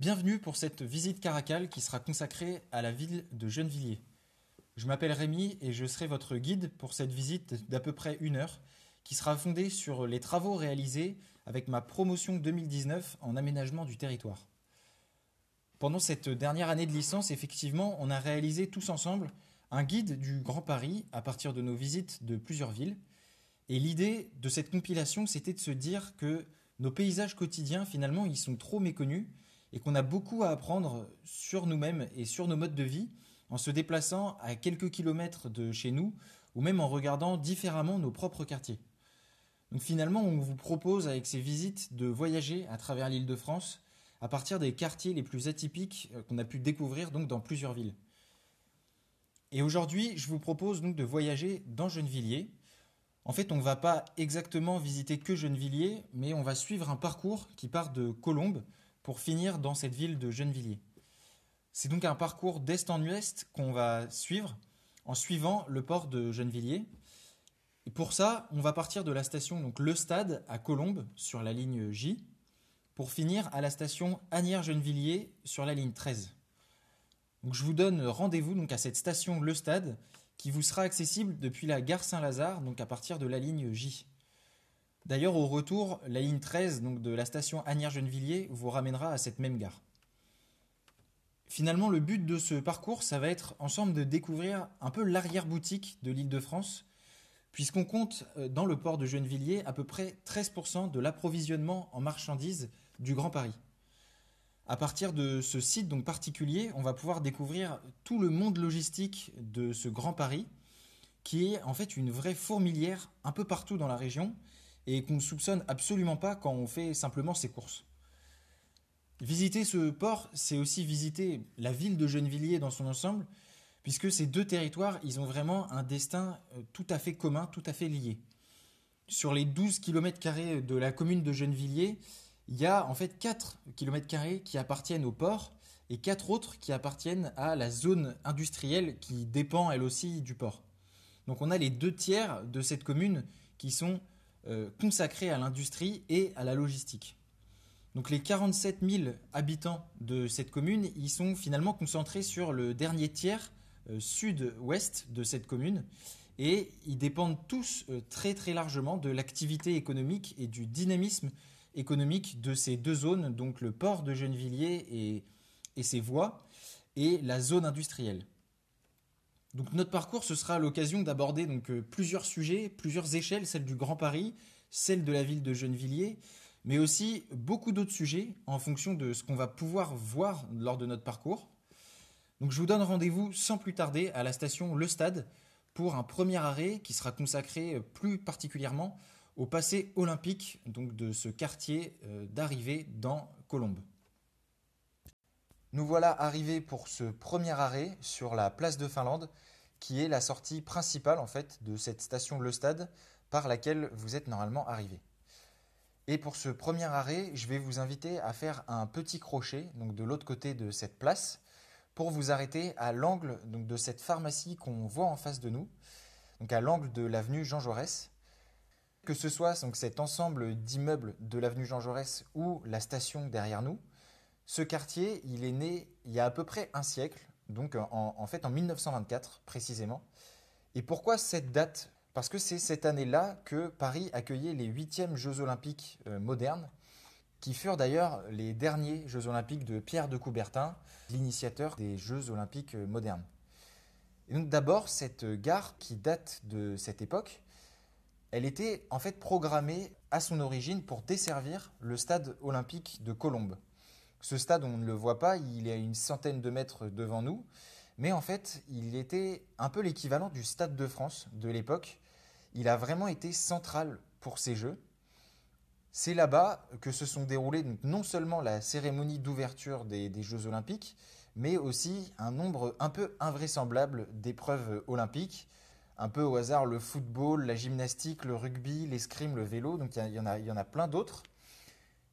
Bienvenue pour cette visite caracale qui sera consacrée à la ville de Gennevilliers. Je m'appelle Rémi et je serai votre guide pour cette visite d'à peu près une heure qui sera fondée sur les travaux réalisés avec ma promotion 2019 en aménagement du territoire. Pendant cette dernière année de licence, effectivement, on a réalisé tous ensemble un guide du Grand Paris à partir de nos visites de plusieurs villes. Et l'idée de cette compilation, c'était de se dire que nos paysages quotidiens, finalement, ils sont trop méconnus et qu'on a beaucoup à apprendre sur nous-mêmes et sur nos modes de vie en se déplaçant à quelques kilomètres de chez nous ou même en regardant différemment nos propres quartiers. Donc finalement, on vous propose avec ces visites de voyager à travers l'île de France à partir des quartiers les plus atypiques euh, qu'on a pu découvrir donc dans plusieurs villes. Et aujourd'hui, je vous propose donc de voyager dans Gennevilliers. En fait, on ne va pas exactement visiter que Gennevilliers, mais on va suivre un parcours qui part de Colombes pour finir dans cette ville de Gennevilliers. C'est donc un parcours d'est en ouest qu'on va suivre en suivant le port de Gennevilliers. Et pour ça, on va partir de la station donc Le Stade à Colombes sur la ligne J pour finir à la station Agnières-Gennevilliers sur la ligne 13. Donc je vous donne rendez-vous donc à cette station Le Stade qui vous sera accessible depuis la gare Saint-Lazare donc à partir de la ligne J. D'ailleurs au retour, la ligne 13 donc de la station Agnières-Gennevilliers vous ramènera à cette même gare. Finalement, le but de ce parcours, ça va être ensemble de découvrir un peu l'arrière-boutique de l'île de France, puisqu'on compte euh, dans le port de Gennevilliers à peu près 13% de l'approvisionnement en marchandises du Grand Paris. À partir de ce site donc particulier, on va pouvoir découvrir tout le monde logistique de ce Grand Paris, qui est en fait une vraie fourmilière un peu partout dans la région et qu'on ne soupçonne absolument pas quand on fait simplement ses courses. Visiter ce port, c'est aussi visiter la ville de Gennevilliers dans son ensemble, puisque ces deux territoires, ils ont vraiment un destin euh, tout à fait commun, tout à fait lié. Sur les 12 km de la commune de Gennevilliers, il y a en fait 4 km qui appartiennent au port et 4 autres qui appartiennent à la zone industrielle qui dépend elle aussi du port. Donc on a les deux tiers de cette commune qui sont euh, consacrés à l'industrie et à la logistique. Donc les 47 000 habitants de cette commune, ils sont finalement concentrés sur le dernier tiers euh, sud-ouest de cette commune et ils dépendent tous euh, très très largement de l'activité économique et du dynamisme économique de ces deux zones, donc le port de Gennevilliers et ses voies, et la zone industrielle. Donc notre parcours, ce sera l'occasion d'aborder euh, plusieurs sujets, plusieurs échelles, celle du Grand Paris, celle de la ville de Gennevilliers, mais aussi beaucoup d'autres sujets en fonction de ce qu'on va pouvoir voir lors de notre parcours. Je vous donne rendez-vous sans plus tarder à la station Le Stade pour un premier arrêt qui sera consacré plus particulièrement au passé olympique de ce quartier euh, d'arrivée dans Colombes. Nous voilà arrivés pour ce premier arrêt sur la place de Finlande qui est la sortie principale en fait de cette station Le Stade par laquelle vous êtes normalement arrivé. Et pour ce premier arrêt, je vais vous inviter à faire un petit crochet de l'autre côté de cette place pour vous arrêter à l'angle de cette pharmacie qu'on voit en face de nous, à l'angle de l'avenue Jean Jaurès. Que ce soit donc cet ensemble d'immeubles de l'avenue Jean Jaurès ou la station derrière nous, ce quartier, il est né il y a à peu près un siècle, donc en, fait en 1924 précisément. Et pourquoi cette date? Parce que c'est cette année-là que Paris accueillait les huitièmes Jeux olympiques euh, modernes qui furent d'ailleurs les derniers Jeux olympiques de Pierre de Coubertin, l'initiateur des Jeux olympiques modernes. Et donc d'abord, cette gare qui date de cette époque, elle était en fait programmée à son origine pour desservir le stade olympique de Colombes. Ce stade, on ne le voit pas, il est à une centaine de mètres devant nous, mais en fait, il était un peu l'équivalent du Stade de France de l'époque. Il a vraiment été central pour ces Jeux. C'est là-bas que se sont déroulées non seulement la cérémonie d'ouverture des, Jeux olympiques, mais aussi un nombre un peu invraisemblable d'épreuves olympiques, un peu au hasard le football, la gymnastique, le rugby, l'escrime, le vélo, donc il y, en a, y en a plein d'autres.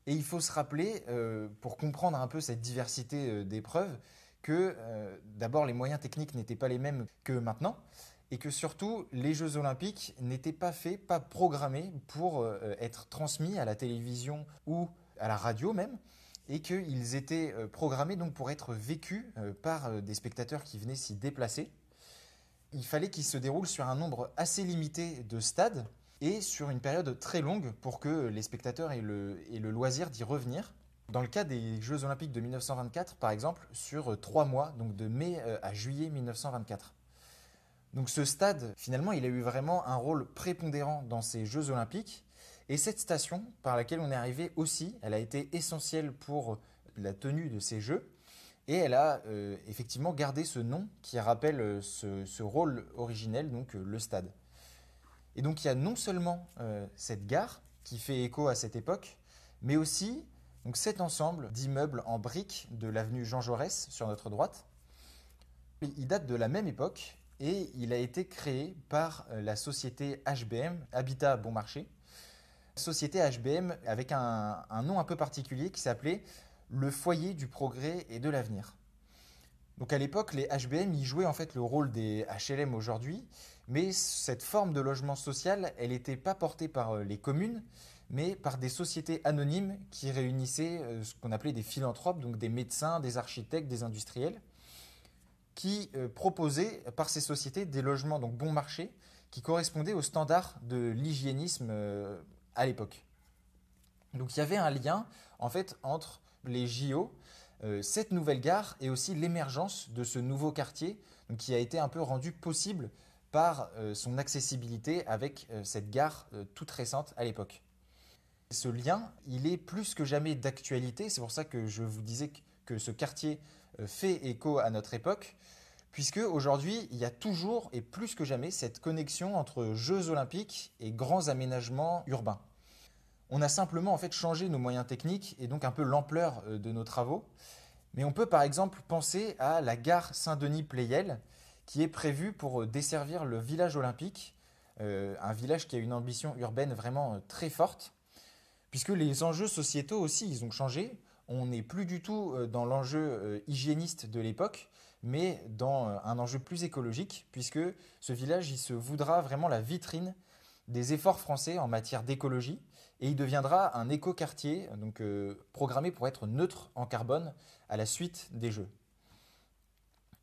Et il faut se rappeler, euh, pour comprendre un peu cette diversité euh, d'épreuves, que euh, d'abord les moyens techniques n'étaient pas les mêmes que maintenant, et que surtout les Jeux olympiques n'étaient pas faits, pas programmés pour euh, être transmis à la télévision ou à la radio même, et qu'ils étaient programmés donc pour être vécus par des spectateurs qui venaient s'y déplacer. Il fallait qu'ils se déroulent sur un nombre assez limité de stades et sur une période très longue pour que les spectateurs aient le, loisir d'y revenir. Dans le cas des Jeux Olympiques de 1924, par exemple, sur trois mois, donc de mai à juillet 1924. Donc ce stade, finalement, il a eu vraiment un rôle prépondérant dans ces Jeux olympiques. Et cette station par laquelle on est arrivé aussi, elle a été essentielle pour la tenue de ces Jeux. Et elle a euh, effectivement gardé ce nom qui rappelle euh, ce, rôle originel, donc euh, le stade. Et donc il y a non seulement cette gare qui fait écho à cette époque, mais aussi cet ensemble d'immeubles en briques de l'avenue Jean Jaurès sur notre droite. Il date de la même époque et il a été créé par euh, la société HBM, Habitat Bon Marché. Société HBM avec un, nom un peu particulier qui s'appelait le foyer du progrès et de l'avenir. Donc à l'époque, les HBM y jouaient en fait le rôle des HLM aujourd'hui, mais cette forme de logement social, elle n'était pas portée par euh, les communes, mais par des sociétés anonymes qui réunissaient euh, ce qu'on appelait des philanthropes, donc des médecins, des architectes, des industriels qui euh, proposait par ces sociétés des logements donc bon marché qui correspondaient aux standards de l'hygiénisme à l'époque. Donc il y avait un lien en fait entre les JO, cette nouvelle gare et aussi l'émergence de ce nouveau quartier qui a été un peu rendu possible par son accessibilité avec cette gare toute récente à l'époque. Ce lien, il est plus que jamais d'actualité, c'est pour ça que je vous disais que ce quartier euh, fait écho à notre époque, puisque aujourd'hui, il y a toujours et plus que jamais cette connexion entre Jeux olympiques et grands aménagements urbains. On a simplement en fait changé nos moyens techniques et donc un peu l'ampleur euh, de nos travaux. Mais on peut par exemple penser à la gare Saint-Denis-Pleyel, qui est prévue pour euh, desservir le village olympique, un village qui a une ambition urbaine vraiment très forte, puisque les enjeux sociétaux aussi, ils ont changé on n'est plus du tout euh, dans l'enjeu euh, hygiéniste de l'époque, mais dans euh, un enjeu plus écologique, puisque ce village, il se voudra vraiment la vitrine des efforts français en matière d'écologie, et il deviendra un écoquartier, donc programmé pour être neutre en carbone à la suite des Jeux.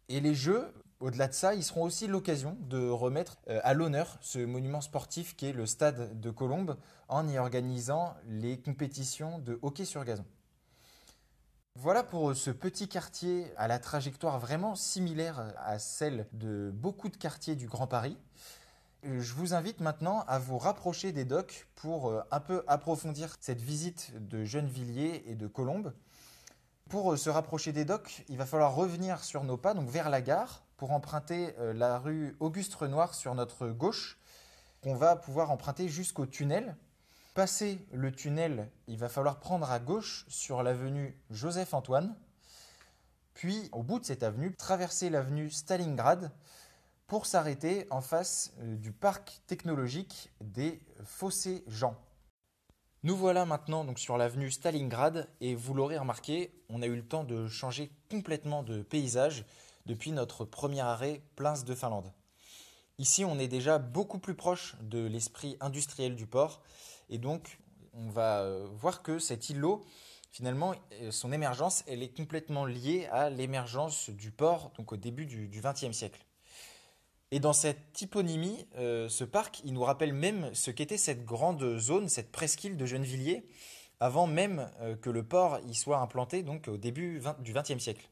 Et les Jeux, au-delà de ça, ils seront aussi l'occasion de remettre à l'honneur ce monument sportif qui est le stade de Colombes en y organisant les compétitions de hockey sur gazon. Voilà pour ce petit quartier à la trajectoire vraiment similaire à celle de beaucoup de quartiers du Grand Paris. Je vous invite maintenant à vous rapprocher des docks pour euh, un peu approfondir cette visite de Gennevilliers et de Colombes. Pour euh, se rapprocher des docks, il va falloir revenir sur nos pas, donc vers la gare, pour emprunter euh, la rue Auguste Renoir sur notre gauche, qu'on va pouvoir emprunter jusqu'au tunnel passer le tunnel, il va falloir prendre à gauche sur l'avenue Joseph-Antoine, puis au bout de cette avenue, traverser l'avenue Stalingrad pour s'arrêter en face euh, du parc technologique des Fossés Jean. Nous voilà maintenant donc sur l'avenue Stalingrad et vous l'aurez remarqué, on a eu le temps de changer complètement de paysage depuis notre premier arrêt Plains de Finlande. Ici, on est déjà beaucoup plus proche de l'esprit industriel du port et donc, on va euh, voir que cet îlot, finalement, euh, son émergence, elle est complètement liée à l'émergence du port, donc au début du XXe siècle. Et dans cette typonymie, euh, ce parc, il nous rappelle même ce qu'était cette grande zone, cette presqu'île de Gennevilliers, avant même que le port y soit implanté, donc au début du XXe siècle.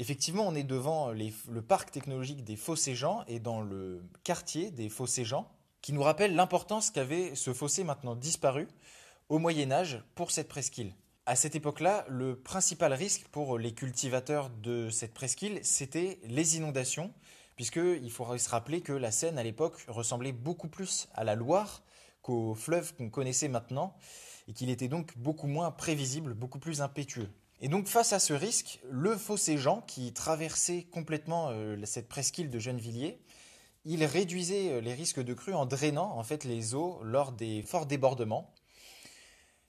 Effectivement, on est devant le parc technologique des Fossés-Jean et dans le quartier des Fossés-Jean, qui nous rappelle l'importance qu'avait ce fossé maintenant disparu au Moyen Âge pour cette presqu'île. À cette époque-là, le principal risque pour les cultivateurs de cette presqu'île, c'était les inondations, puisqu'il faudrait se rappeler que la Seine à l'époque ressemblait beaucoup plus à la Loire qu'au fleuve qu'on connaissait maintenant, et qu'il était donc beaucoup moins prévisible, beaucoup plus impétueux. Et donc face à ce risque, le fossé Jean, qui traversait complètement euh, cette presqu'île de Gennevilliers, il réduisait euh, les risques de crue en drainant en fait les eaux lors des forts débordements.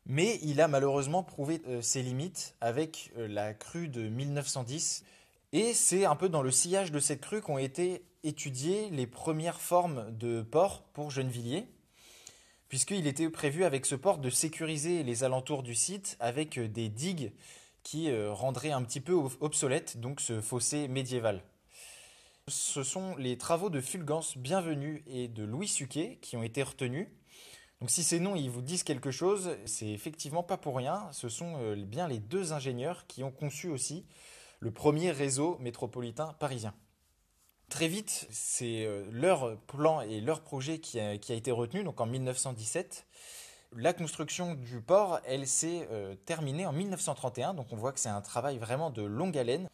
Mais il a malheureusement prouvé euh, ses limites avec la crue de 1910. Et c'est un peu dans le sillage de cette crue qu'ont été étudiées les premières formes de ports pour Gennevilliers, puisqu'il était prévu avec ce port de sécuriser les alentours du site avec des digues qui rendraient un petit peu obsolète donc ce fossé médiéval. Ce sont les travaux de Fulgence Bienvenue et de Louis Suquet qui ont été retenus. Donc si ces noms ils vous disent quelque chose, c'est effectivement pas pour rien. Ce sont euh, bien les deux ingénieurs qui ont conçu aussi le premier réseau métropolitain parisien. Très vite, c'est euh, leur plan et leur projet qui a, été retenu, donc en 1917. La construction du port, elle s'est euh, terminée en 1931, donc on voit que c'est un travail vraiment de longue haleine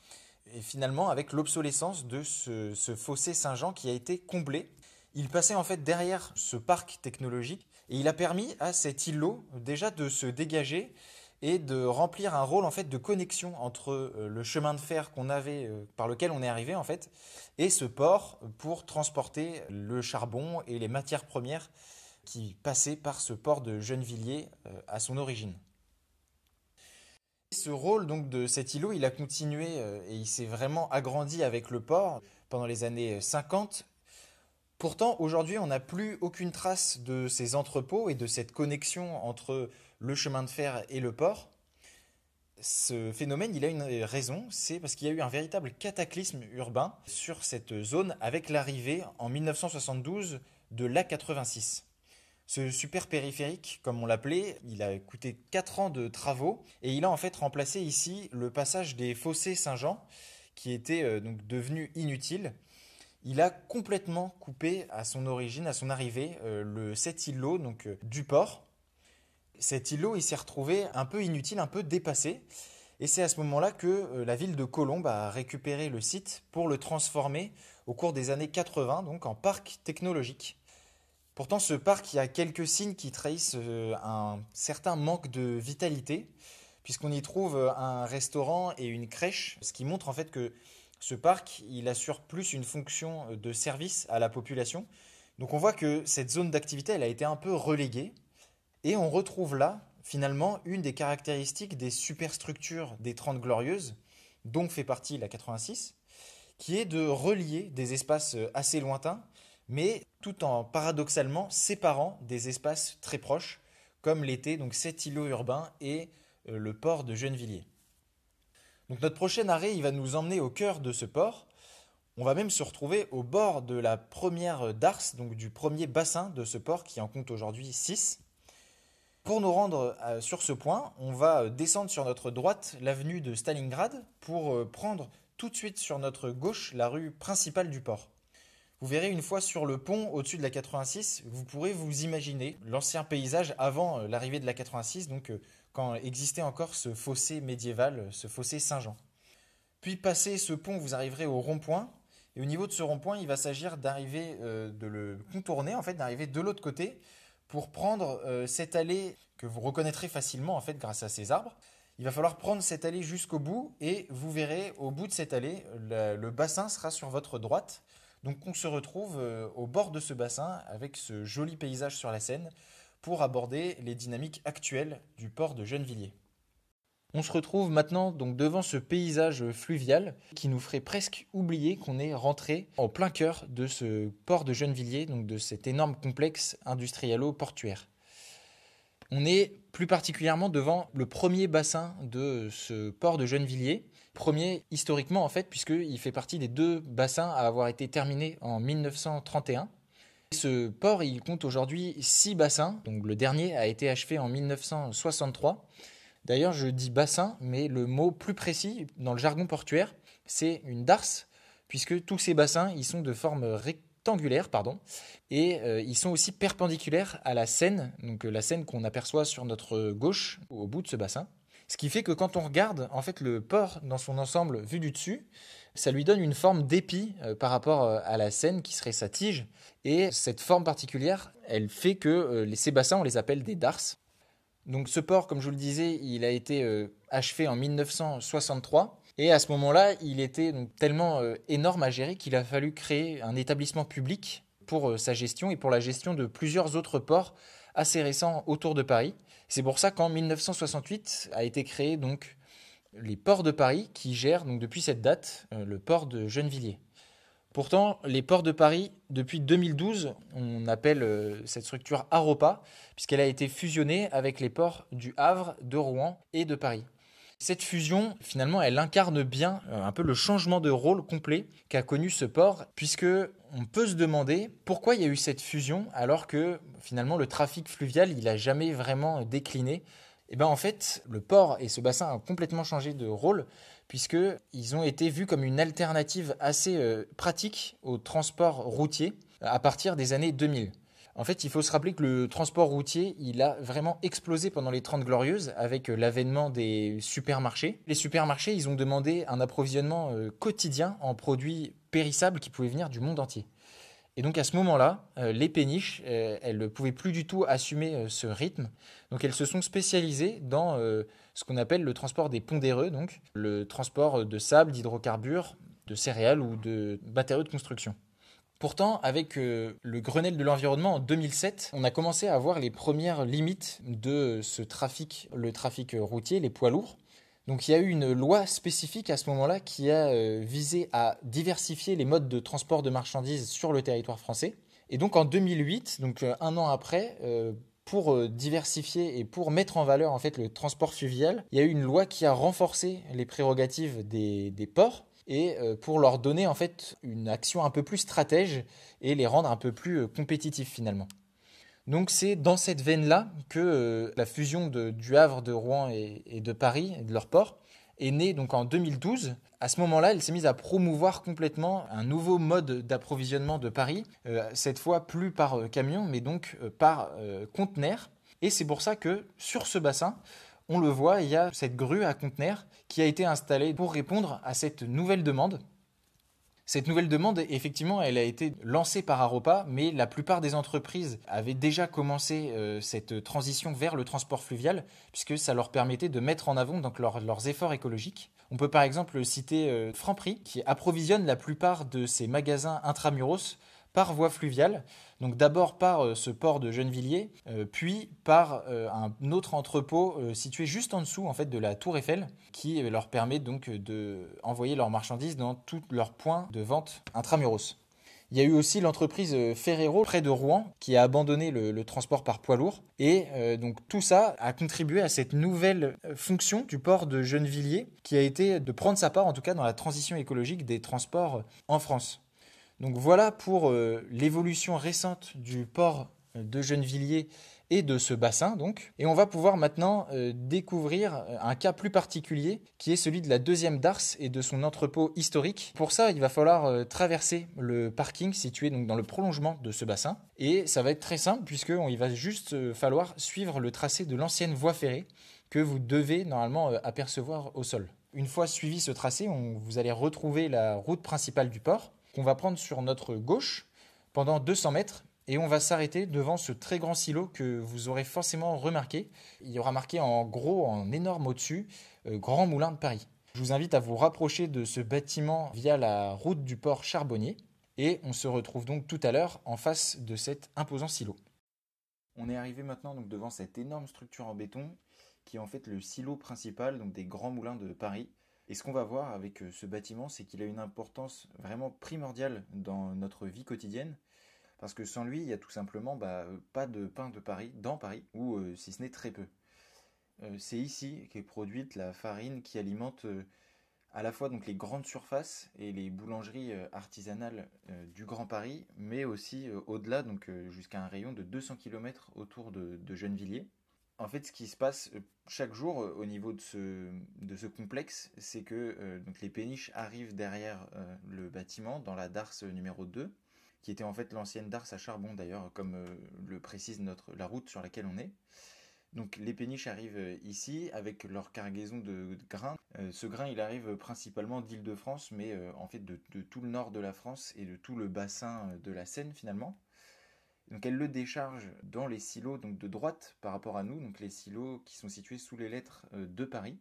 et finalement avec l'obsolescence de ce, fossé Saint-Jean qui a été comblé. Il passait en fait derrière ce parc technologique et il a permis à cet îlot déjà de se dégager et de remplir un rôle en fait de connexion entre euh, le chemin de fer qu'on avait euh, par lequel on est arrivé en fait et ce port pour transporter le charbon et les matières premières qui passaient par ce port de Gennevilliers euh, à son origine. Ce rôle donc de cet îlot, il a continué euh, et il s'est vraiment agrandi avec le port pendant les années 50. Pourtant, aujourd'hui, on n'a plus aucune trace de ces entrepôts et de cette connexion entre le chemin de fer et le port. Ce phénomène, il a une raison, c'est parce qu'il y a eu un véritable cataclysme urbain sur cette zone avec l'arrivée en 1972 de l'A86. Ce super périphérique, comme on l'appelait, il a coûté 4 ans de travaux et il a en fait remplacé ici le passage des fossés Saint-Jean qui était euh, donc devenu inutile. Il a complètement coupé à son origine, à son arrivée, euh, le, cet îlot donc, euh, du port. Cet îlot, il s'est retrouvé un peu inutile, un peu dépassé. Et c'est à ce moment-là que la ville de Colombes a récupéré le site pour le transformer au cours des années 80 donc en parc technologique. Pourtant, ce parc, il y a quelques signes qui trahissent euh, un certain manque de vitalité, puisqu'on y trouve euh, un restaurant et une crèche, ce qui montre en fait que ce parc, il assure plus une fonction euh, de service à la population. Donc on voit que cette zone d'activité, elle a été un peu reléguée, et on retrouve là, finalement, une des caractéristiques des superstructures des 30 Glorieuses, dont fait partie la 86, qui est de relier des espaces assez lointains mais tout en paradoxalement séparant des espaces très proches, comme l'étaient donc cet îlot urbain et euh, le port de Gennevilliers. Donc notre prochain arrêt, il va nous emmener au cœur de ce port. On va même se retrouver au bord de la première darse, donc du premier bassin de ce port qui en compte aujourd'hui 6. Pour nous rendre euh, sur ce point, on va euh, descendre sur notre droite l'avenue de Stalingrad pour prendre tout de suite sur notre gauche la rue principale du port. Vous verrez une fois sur le pont au-dessus de la 86, vous pourrez vous imaginer l'ancien paysage avant euh, l'arrivée de la 86, donc euh, quand existait encore ce fossé médiéval, euh, ce fossé Saint-Jean. Puis passer ce pont, vous arriverez au rond-point. Et au niveau de ce rond-point, il va s'agir d'arriver, de le contourner, en fait, d'arriver de l'autre côté pour prendre cette allée que vous reconnaîtrez facilement, en fait, grâce à ces arbres. Il va falloir prendre cette allée jusqu'au bout et vous verrez au bout de cette allée, le bassin sera sur votre droite. Donc on se retrouve euh, au bord de ce bassin avec ce joli paysage sur la Seine pour aborder les dynamiques actuelles du port de Gennevilliers. On se retrouve maintenant donc devant ce paysage fluvial qui nous ferait presque oublier qu'on est rentré en plein cœur de ce port de Gennevilliers, donc de cet énorme complexe industrialo-portuaire. On est plus particulièrement devant le premier bassin de ce port de Gennevilliers, premier historiquement en fait, puisqu'il fait partie des deux bassins à avoir été terminés en 1931. Ce port, il compte aujourd'hui six bassins, donc le dernier a été achevé en 1963. D'ailleurs, je dis bassin, mais le mot plus précis dans le jargon portuaire, c'est une darse, puisque tous ces bassins, ils sont de forme rectangulaire, pardon, et euh, ils sont aussi perpendiculaires à la Seine, donc euh, la Seine qu'on aperçoit sur notre gauche au bout de ce bassin. Ce qui fait que quand on regarde en fait le port dans son ensemble vu du dessus, ça lui donne une forme d'épi euh, par rapport euh, à la Seine qui serait sa tige. Et cette forme particulière, elle fait que euh, ces bassins, on les appelle des darses. Donc ce port, comme je vous le disais, il a été achevé en 1963. Et à ce moment-là, il était tellement énorme à gérer qu'il a fallu créer un établissement public pour sa gestion et pour la gestion de plusieurs autres ports assez récents autour de Paris. C'est pour ça qu'en 1968 a été créé donc les ports de Paris qui gèrent depuis cette date euh, le port de Gennevilliers. Pourtant, les ports de Paris, depuis 2012, on appelle euh, cette structure Aropa, puisqu'elle a été fusionnée avec les ports du Havre, de Rouen et de Paris. Cette fusion, finalement, elle incarne bien euh, un peu le changement de rôle complet qu'a connu ce port, puisque on peut se demander pourquoi il y a eu cette fusion alors que finalement le trafic fluvial, n'a jamais vraiment décliné. Et eh bien en fait, le port et ce bassin ont complètement changé de rôle puisqu'ils ont été vus comme une alternative assez euh, pratique au transport routier à partir des années 2000. En fait, il faut se rappeler que le transport routier, il a vraiment explosé pendant les 30 glorieuses avec euh, l'avènement des supermarchés. Les supermarchés, ils ont demandé un approvisionnement euh, quotidien en produits périssables qui pouvaient venir du monde entier. Et donc à ce moment-là, les péniches, elles ne pouvaient plus du tout assumer ce rythme. Donc elles se sont spécialisées dans ce qu'on appelle le transport des pondéreux, donc le transport de sable, d'hydrocarbures, de céréales ou de matériaux de construction. Pourtant, avec euh, le Grenelle de l'environnement en 2007, on a commencé à voir les premières limites de ce trafic, le trafic routier, les poids lourds. Donc il y a eu une loi spécifique à ce moment-là qui a euh, visé à diversifier les modes de transport de marchandises sur le territoire français. Et donc en 2008, donc euh, un an après, pour euh, diversifier et pour mettre en valeur en fait le transport fluvial, il y a eu une loi qui a renforcé les prérogatives des, ports et euh, pour leur donner en fait une action un peu plus stratège et les rendre un peu plus euh, compétitifs finalement. Donc c'est dans cette veine-là que la fusion du Havre, de Rouen et, de Paris, de leurs ports, est née donc en 2012 à ce moment-là, elle s'est mise à promouvoir complètement un nouveau mode d'approvisionnement de Paris, euh, cette fois plus par euh, camion, mais donc euh, par conteneur. Et c'est pour ça que sur ce bassin, on le voit, il y a cette grue à conteneur qui a été installée pour répondre à cette nouvelle demande. Cette nouvelle demande, effectivement, elle a été lancée par Aropa, mais la plupart des entreprises avaient déjà commencé cette transition vers le transport fluvial, puisque ça leur permettait de mettre en avant donc, leurs efforts écologiques. On peut par exemple citer euh, Franprix, qui approvisionne la plupart de ses magasins intramuros par voie fluviale. Donc d'abord par euh, ce port de Gennevilliers, euh, puis par un autre entrepôt situé juste en dessous en fait de la Tour Eiffel, qui leur permet donc de leurs marchandises dans tous leurs points de vente intramuros. Il y a eu aussi l'entreprise euh, Ferrero près de Rouen qui a abandonné le, transport par poids lourd. Et euh, donc tout ça a contribué à cette nouvelle euh, fonction du port de Gennevilliers qui a été de prendre sa part en tout cas dans la transition écologique des transports en France. Donc voilà pour l'évolution récente du port de Gennevilliers et de ce bassin donc. Et on va pouvoir maintenant euh, découvrir euh, un cas plus particulier qui est celui de la deuxième darse et de son entrepôt historique. Pour ça, il va falloir euh, traverser le parking situé donc dans le prolongement de ce bassin. Et ça va être très simple puisqu'il va juste falloir suivre le tracé de l'ancienne voie ferrée que vous devez normalement apercevoir au sol. Une fois suivi ce tracé, vous allez retrouver la route principale du port qu'on va prendre sur notre gauche pendant 200 mètres et on va s'arrêter devant ce très grand silo que vous aurez forcément remarqué. Il y aura marqué en gros, en énorme au-dessus, euh, Grand Moulin de Paris. Je vous invite à vous rapprocher de ce bâtiment via la route du port Charbonnier. Et on se retrouve donc tout à l'heure en face de cet imposant silo. On est arrivé maintenant devant cette énorme structure en béton qui est en fait le silo principal des grands moulins de Paris. Et ce qu'on va voir avec euh, ce bâtiment, c'est qu'il a une importance vraiment primordiale dans notre vie quotidienne parce que sans lui, il n'y a tout simplement bah, pas de pain de Paris, dans Paris, ou euh, si ce n'est très peu. Euh, c'est ici qu'est produite la farine qui alimente à la fois donc les grandes surfaces et les boulangeries artisanales du Grand Paris, mais aussi au-delà, donc jusqu'à un rayon de 200 km autour de Gennevilliers. En fait, ce qui se passe chaque jour au niveau de ce, de ce complexe, c'est que donc les péniches arrivent derrière le bâtiment dans la darse numéro 2 qui était en fait l'ancienne Darse à charbon d'ailleurs, comme euh, le précise notre, la route sur laquelle on est. Donc les péniches arrivent euh, ici avec leur cargaison de, grains. Euh, ce grain il arrive principalement d'Île-de-France, mais en fait de, tout le nord de la France et de tout le bassin de la Seine finalement. Donc elle le décharge dans les silos donc de droite par rapport à nous, donc les silos qui sont situés sous les lettres de Paris.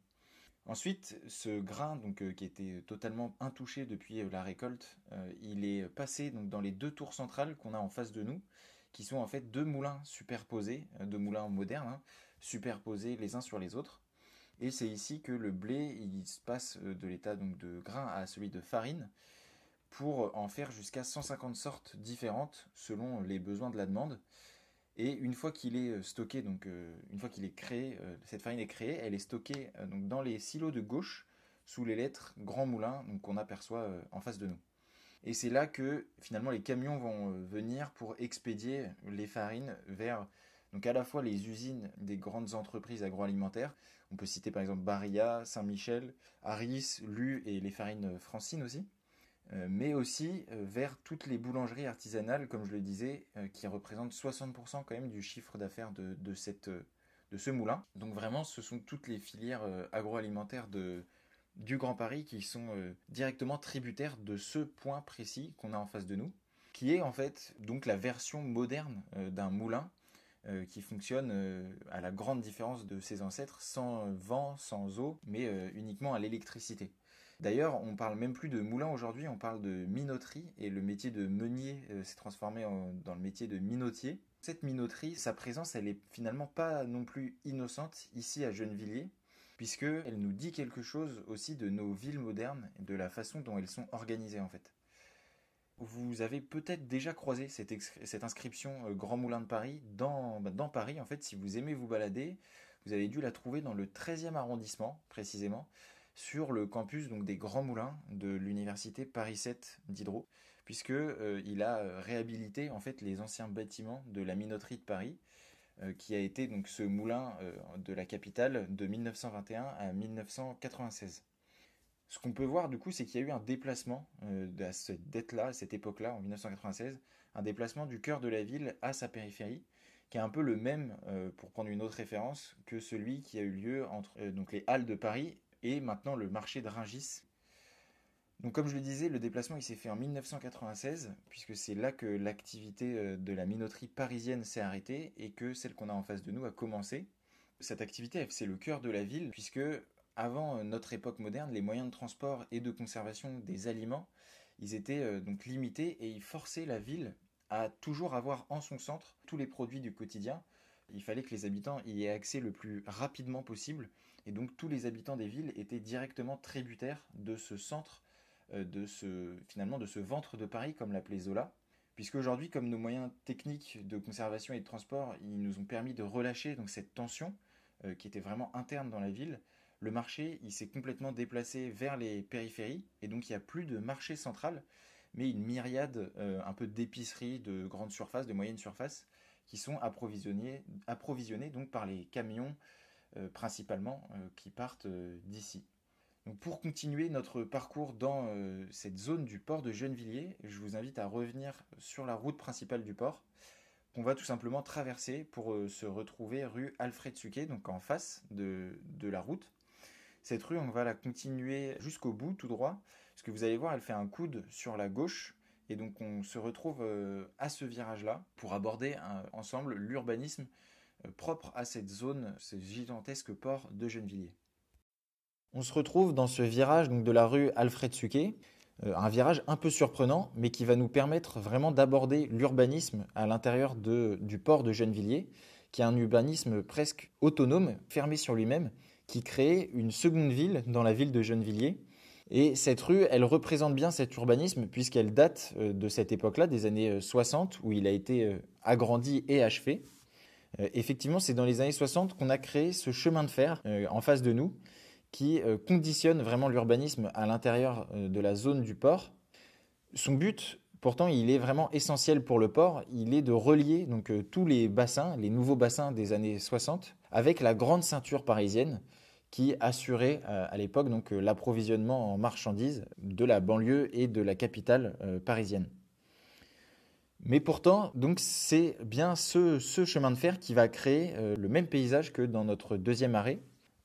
Ensuite, ce grain euh, qui était totalement intouché depuis euh, la récolte, euh, il est passé dans les deux tours centrales qu'on a en face de nous, qui sont en fait deux moulins superposés, deux moulins modernes, hein, superposés les uns sur les autres. Et c'est ici que le blé il se passe de l'état de grain à celui de farine pour en faire jusqu'à 150 sortes différentes selon les besoins de la demande. Et une fois qu'il est stocké, donc une fois qu'il est créé, cette farine est créée, elle est stockée dans les silos de gauche sous les lettres Grand Moulin qu'on aperçoit en face de nous. Et c'est là que finalement les camions vont venir pour expédier les farines vers donc à la fois les usines des grandes entreprises agroalimentaires, on peut citer par exemple Barilla, Saint-Michel, Harris, Lu et les farines Francine aussi, euh, mais aussi euh, vers toutes les boulangeries artisanales, comme je le disais, euh, qui représentent 60% quand même du chiffre d'affaires de, ce moulin. Donc vraiment, ce sont toutes les filières agroalimentaires de, du Grand Paris qui sont directement tributaires de ce point précis qu'on a en face de nous, qui est en fait donc la version moderne d'un moulin euh, qui fonctionne euh, à la grande différence de ses ancêtres, sans vent, sans eau, mais euh, uniquement à l'électricité. D'ailleurs, on parle même plus de moulin aujourd'hui, on parle de minoterie, et le métier de meunier s'est transformé dans le métier de minotier. Cette minoterie, sa présence, elle est finalement pas non plus innocente ici à Gennevilliers, puisque elle nous dit quelque chose aussi de nos villes modernes de la façon dont elles sont organisées en fait. Vous avez peut-être déjà croisé cette, inscription euh, Grand Moulin de Paris dans, bah, dans, Paris. En fait, si vous aimez vous balader, vous avez dû la trouver dans le 13e arrondissement, précisément, sur le campus donc, des Grands Moulins de l'université Paris 7 Diderot, puisque euh, il a euh, réhabilité en fait les anciens bâtiments de la minoterie de Paris, qui a été donc ce moulin de la capitale de 1921 à 1996. Ce qu'on peut voir du coup, c'est qu'il y a eu un déplacement euh, de cette dette-là, à cette époque-là, en 1996, un déplacement du cœur de la ville à sa périphérie, qui est un peu le même, euh, pour prendre une autre référence, que celui qui a eu lieu entre euh, donc les Halles de Paris et maintenant le marché de Ringis. Donc comme je le disais, le déplacement il s'est fait en 1996, puisque c'est là que l'activité de la minoterie parisienne s'est arrêtée et que celle qu'on a en face de nous a commencé. Cette activité, c'est le cœur de la ville, puisque avant euh, notre époque moderne, les moyens de transport et de conservation des aliments, ils étaient euh, donc limités et ils forçaient la ville à toujours avoir en son centre tous les produits du quotidien. Il fallait que les habitants y aient accès le plus rapidement possible et donc tous les habitants des villes étaient directement tributaires de ce centre, euh, de ce finalement de ce ventre de Paris comme l'appelait Zola. Puisque aujourd'hui, comme nos moyens techniques de conservation et de transport, ils nous ont permis de relâcher cette tension qui était vraiment interne dans la ville, le marché il s'est complètement déplacé vers les périphéries et donc il n'y a plus de marché central, mais une myriade euh, un peu d'épiceries de grande surface, de moyenne surface, qui sont approvisionnées, donc par les camions euh, principalement euh, qui partent d'ici. Donc pour continuer notre parcours dans cette zone du port de Gennevilliers, je vous invite à revenir sur la route principale du port qu'on va tout simplement traverser pour se retrouver rue Alfred Suquet, donc en face de la route. Cette rue, on va la continuer jusqu'au bout, tout droit, parce que vous allez voir, elle fait un coude sur la gauche, et donc on se retrouve euh, à ce virage-là pour aborder ensemble l'urbanisme euh, propre à cette zone, ce gigantesque port de Gennevilliers. On se retrouve dans ce virage donc, de la rue Alfred Suquet, euh, un virage un peu surprenant, mais qui va nous permettre vraiment d'aborder l'urbanisme à l'intérieur du port de Gennevilliers, qui est un urbanisme presque autonome, fermé sur lui-même, qui crée une seconde ville dans la ville de Gennevilliers. Et cette rue, elle représente bien cet urbanisme puisqu'elle date euh, de cette époque-là, des années 60, euh, où il a été euh, agrandi et achevé. Effectivement, c'est dans les années 60 qu'on a créé ce chemin de fer en face de nous qui conditionne vraiment l'urbanisme à l'intérieur de la zone du port. Son but, pourtant, il est vraiment essentiel pour le port, il est de relier donc tous les bassins, les nouveaux bassins des années 60, avec la grande ceinture parisienne qui assurait euh, à l'époque donc euh, l'approvisionnement en marchandises de la banlieue et de la capitale euh, parisienne. Mais pourtant, donc c'est bien ce, chemin de fer qui va créer le même paysage que dans notre deuxième arrêt.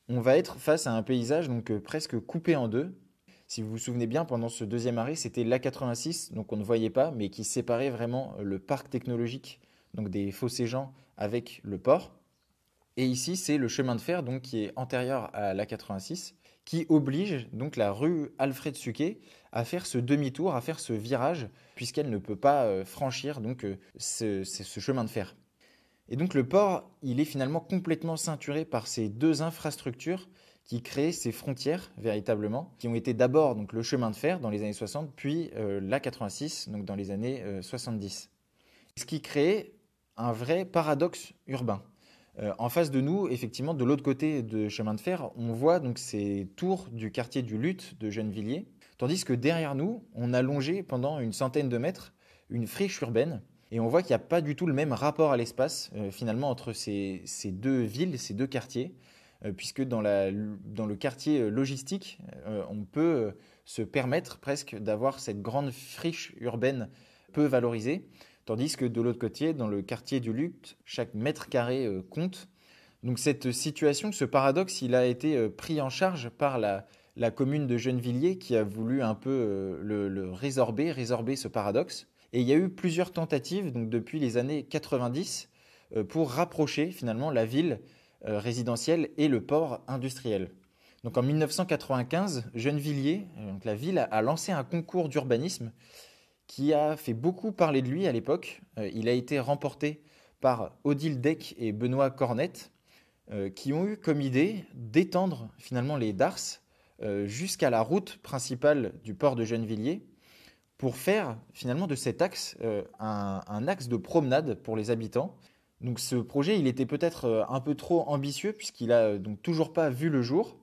On va être face à un paysage donc presque coupé en deux. Si vous vous souvenez bien, pendant ce deuxième arrêt, c'était l'A86, donc on ne voyait pas, mais qui séparait vraiment le parc technologique donc des Fossés-Jean avec le port. Et ici, c'est le chemin de fer donc, qui est antérieur à l'A86, qui oblige donc la rue Alfred Suquet à faire ce demi-tour, à faire ce virage, puisqu'elle ne peut pas euh, franchir donc euh, ce, ce, chemin de fer. Et donc le port, il est finalement complètement ceinturé par ces deux infrastructures qui crée ces frontières véritablement, qui ont été d'abord donc le chemin de fer dans les années 60, puis euh, la 86 donc dans les années 70. Ce qui crée un vrai paradoxe urbain. en face de nous, effectivement, de l'autre côté de chemin de fer, on voit donc ces tours du quartier du Lutte de Gennevilliers, tandis que derrière nous, on a longé pendant une centaine de mètres une friche urbaine et on voit qu'il n'y a pas du tout le même rapport à l'espace, euh, finalement, entre ces, deux villes, ces deux quartiers, euh, puisque dans, le quartier euh, logistique, on peut se permettre presque d'avoir cette grande friche urbaine peu valorisée, tandis que de l'autre côté, dans le quartier du luxe, chaque mètre carré compte. Donc cette situation, ce paradoxe, il a été pris en charge par la, commune de Gennevilliers qui a voulu un peu le, le résorber, résorber ce paradoxe. Et il y a eu plusieurs tentatives donc depuis les années 90 euh, pour rapprocher finalement la ville euh, résidentielle et le port industriel. Donc en 1995, Gennevilliers, euh, donc la ville, a lancé un concours d'urbanisme qui a fait beaucoup parler de lui à l'époque. Il a été remporté par Odile Deck et Benoît Cornette, qui ont eu comme idée d'étendre finalement les DARS jusqu'à la route principale du port de Gennevilliers pour faire finalement de cet axe euh, un, axe de promenade pour les habitants. Donc ce projet, il était peut-être euh, un peu trop ambitieux puisqu'il a euh, donc toujours pas vu le jour.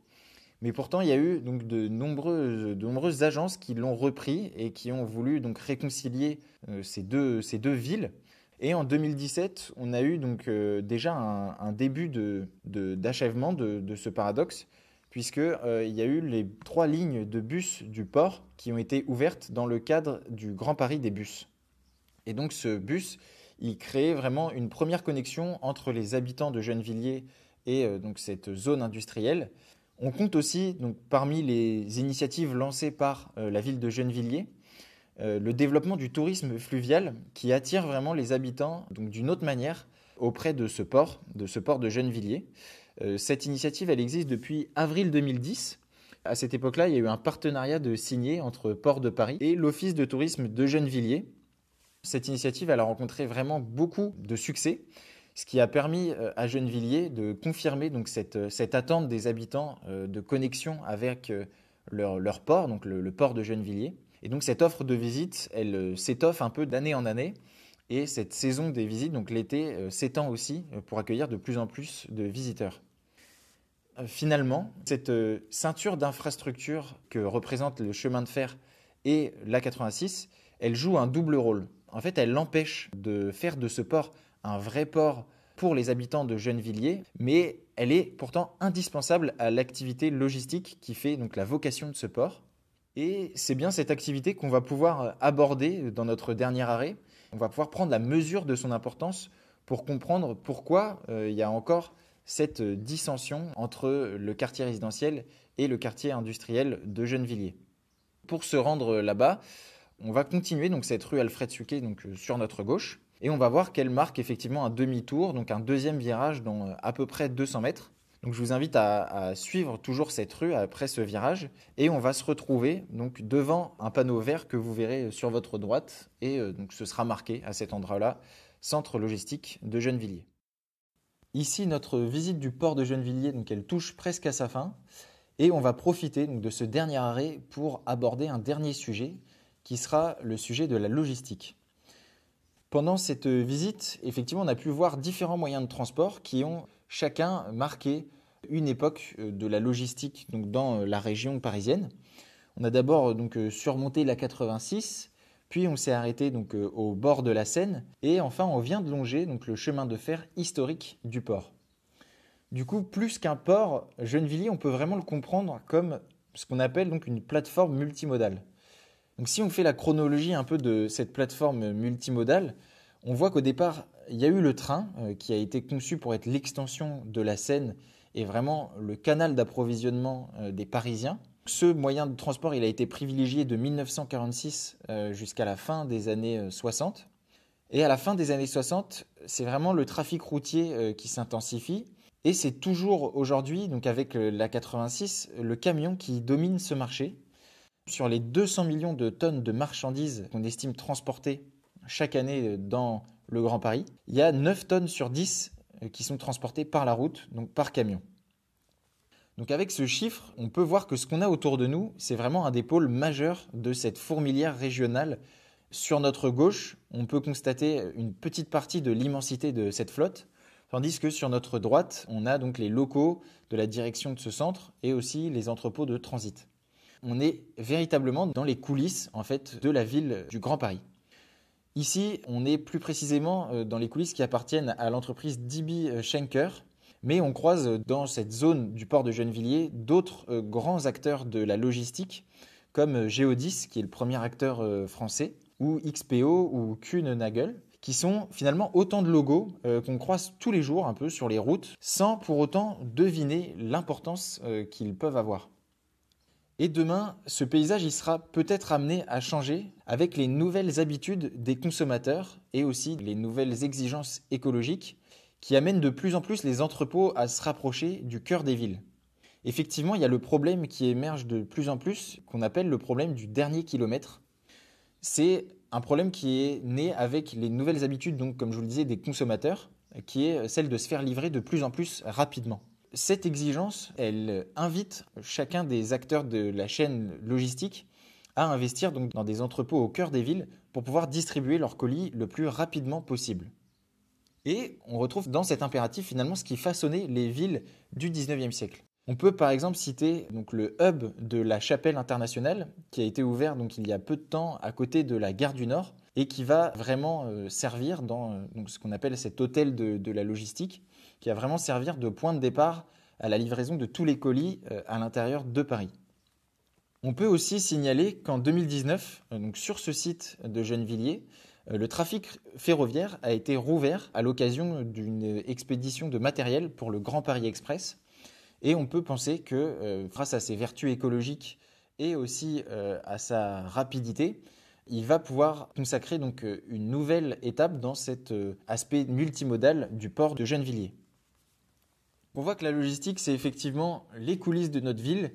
Mais pourtant, il y a eu donc de nombreuses, de nombreuses agences qui l'ont repris et qui ont voulu donc réconcilier ces, deux, ces deux villes. Et en 2017, on a eu donc déjà un, début d'achèvement de, de, ce paradoxe, puisqu'il euh, y a eu les trois lignes de bus du port qui ont été ouvertes dans le cadre du Grand Paris des bus. Et donc ce bus, il crée vraiment une première connexion entre les habitants de Gennevilliers et euh, cette zone industrielle. On compte aussi, parmi les initiatives lancées par euh, la ville de Gennevilliers, le développement du tourisme fluvial qui attire vraiment les habitants d'une autre manière auprès de ce port, de ce port de Gennevilliers. Euh, cette initiative, elle existe depuis avril 2010. À cette époque-là, il y a eu un partenariat de signé entre Port de Paris et l'Office de tourisme de Gennevilliers. Cette initiative, a rencontré vraiment beaucoup de succès, ce qui a permis euh, à Gennevilliers de confirmer donc cette, euh, cette attente des habitants de connexion avec leur, port, donc le, port de Gennevilliers. Et donc cette offre de visite, elle s'étoffe un peu d'année en année. Et cette saison des visites, donc l'été, s'étend aussi pour accueillir de plus en plus de visiteurs. Euh, finalement, cette euh, ceinture d'infrastructure que représente le chemin de fer et l'A86, elle joue un double rôle. En fait, elle l'empêche de faire de ce port un vrai port pour les habitants de Gennevilliers, mais elle est pourtant indispensable à l'activité logistique qui fait donc la vocation de ce port. Et c'est bien cette activité qu'on va pouvoir aborder dans notre dernier arrêt. On va pouvoir prendre la mesure de son importance pour comprendre pourquoi euh, il y a encore cette dissension entre le quartier résidentiel et le quartier industriel de Gennevilliers. Pour se rendre là-bas, on va continuer donc cette rue Alfred Suquet donc euh, sur notre gauche et on va voir qu'elle marque effectivement un demi-tour, donc un deuxième virage dans euh, à peu près 200 mètres. Donc je vous invite à, suivre toujours cette rue après ce virage et on va se retrouver donc devant un panneau vert que vous verrez sur votre droite et euh, donc ce sera marqué à cet endroit-là Centre logistique de Gennevilliers. Ici, notre visite du port de Gennevilliers, donc elle touche presque à sa fin. Et on va profiter donc, de ce dernier arrêt pour aborder un dernier sujet, qui sera le sujet de la logistique. Pendant cette visite, effectivement, on a pu voir différents moyens de transport qui ont chacun marqué une époque de la logistique donc, dans la région parisienne. On a d'abord donc surmonté la 86, puis on s'est arrêté donc euh, au bord de la Seine et enfin on vient de longer le chemin de fer historique du port. Du coup, plus qu'un port, Gennevilliers, on peut vraiment le comprendre comme ce qu'on appelle une plateforme multimodale. Donc si on fait la chronologie un peu de cette plateforme multimodale, on voit qu'au départ, il y a eu le train euh, qui a été conçu pour être l'extension de la Seine et vraiment le canal d'approvisionnement euh, des Parisiens. Ce moyen de transport, il a été privilégié de 1946 euh, jusqu'à la fin des années 60. Euh, et à la fin des années 60, c'est vraiment le trafic routier euh, qui s'intensifie. Et c'est toujours aujourd'hui, avec la 86, le camion qui domine ce marché. Sur les 200 millions de tonnes de marchandises qu'on estime transportées chaque année dans le Grand Paris, il y a 9 tonnes sur 10 qui sont transportées par la route, donc par camion. Donc avec ce chiffre, on peut voir que ce qu'on a autour de nous, c'est vraiment un des pôles majeurs de cette fourmilière régionale. Sur notre gauche, on peut constater une petite partie de l'immensité de cette flotte, tandis que sur notre droite, on a donc les locaux de la direction de ce centre et aussi les entrepôts de transit. On est véritablement dans les coulisses en fait de la ville du Grand Paris. Ici, on est plus précisément euh, dans les coulisses qui appartiennent à l'entreprise DB Schenker, mais on croise dans cette zone du port de Gennevilliers d'autres euh, grands acteurs de la logistique, comme euh, Geodis, qui est le premier acteur français, ou XPO ou Kuhn-Nagel, qui sont finalement autant de logos qu'on croise tous les jours un peu sur les routes, sans pour autant deviner l'importance qu'ils peuvent avoir. Et demain, ce paysage il sera peut-être amené à changer avec les nouvelles habitudes des consommateurs et aussi les nouvelles exigences écologiques qui amènent de plus en plus les entrepôts à se rapprocher du cœur des villes. Effectivement, il y a le problème qui émerge de plus en plus qu'on appelle le problème du dernier kilomètre. C'est un problème qui est né avec les nouvelles habitudes, donc comme je vous le disais, des consommateurs, qui est celle de se faire livrer de plus en plus rapidement. Cette exigence, elle invite chacun des acteurs de la chaîne logistique à investir dans des entrepôts au cœur des villes pour pouvoir distribuer leurs colis le plus rapidement possible. Et on retrouve dans cet impératif finalement ce qui façonnait les villes du 19e siècle. On peut par exemple citer le hub de la Chapelle internationale qui a été ouvert donc il y a peu de temps à côté de la gare du Nord et qui va vraiment euh, servir dans euh, ce qu'on appelle cet hôtel de la logistique qui va vraiment servir de point de départ à la livraison de tous les colis euh, à l'intérieur de Paris. On peut aussi signaler qu'en 2019, euh, donc sur ce site de Gennevilliers, le trafic ferroviaire a été rouvert à l'occasion d'une expédition de matériel pour le Grand Paris Express. Et on peut penser que grâce à ses vertus écologiques et aussi à sa rapidité, il va pouvoir consacrer une nouvelle étape dans cet aspect multimodal du port de Gennevilliers. On voit que la logistique, c'est effectivement les coulisses de notre ville,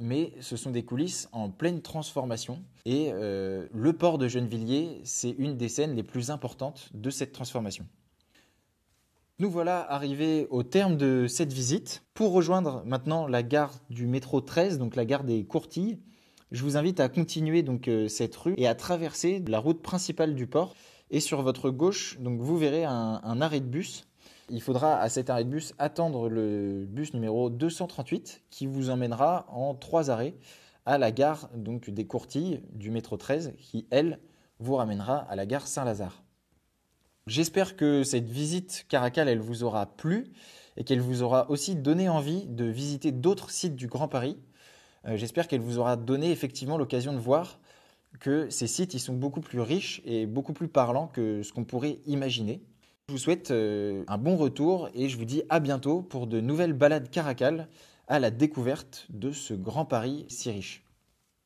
mais ce sont des coulisses en pleine transformation. Et euh, le port de Gennevilliers, c'est une des scènes les plus importantes de cette transformation. Nous voilà arrivés au terme de cette visite. Pour rejoindre maintenant la gare du métro 13, donc la gare des Courtilles, je vous invite à continuer donc euh, cette rue et à traverser la route principale du port. Et sur votre gauche, donc vous verrez un arrêt de bus il faudra à cet arrêt de bus attendre le bus numéro 238 qui vous emmènera en trois arrêts à la gare donc des Courtilles du métro 13 qui, elle, vous ramènera à la gare Saint-Lazare. J'espère que cette visite Caracal, elle vous aura plu et qu'elle vous aura aussi donné envie de visiter d'autres sites du Grand Paris. Euh, j'espère qu'elle vous aura donné effectivement l'occasion de voir que ces sites ils sont beaucoup plus riches et beaucoup plus parlants que ce qu'on pourrait imaginer. Je vous souhaite euh, un bon retour et je vous dis à bientôt pour de nouvelles balades caracales à la découverte de ce grand Paris si riche.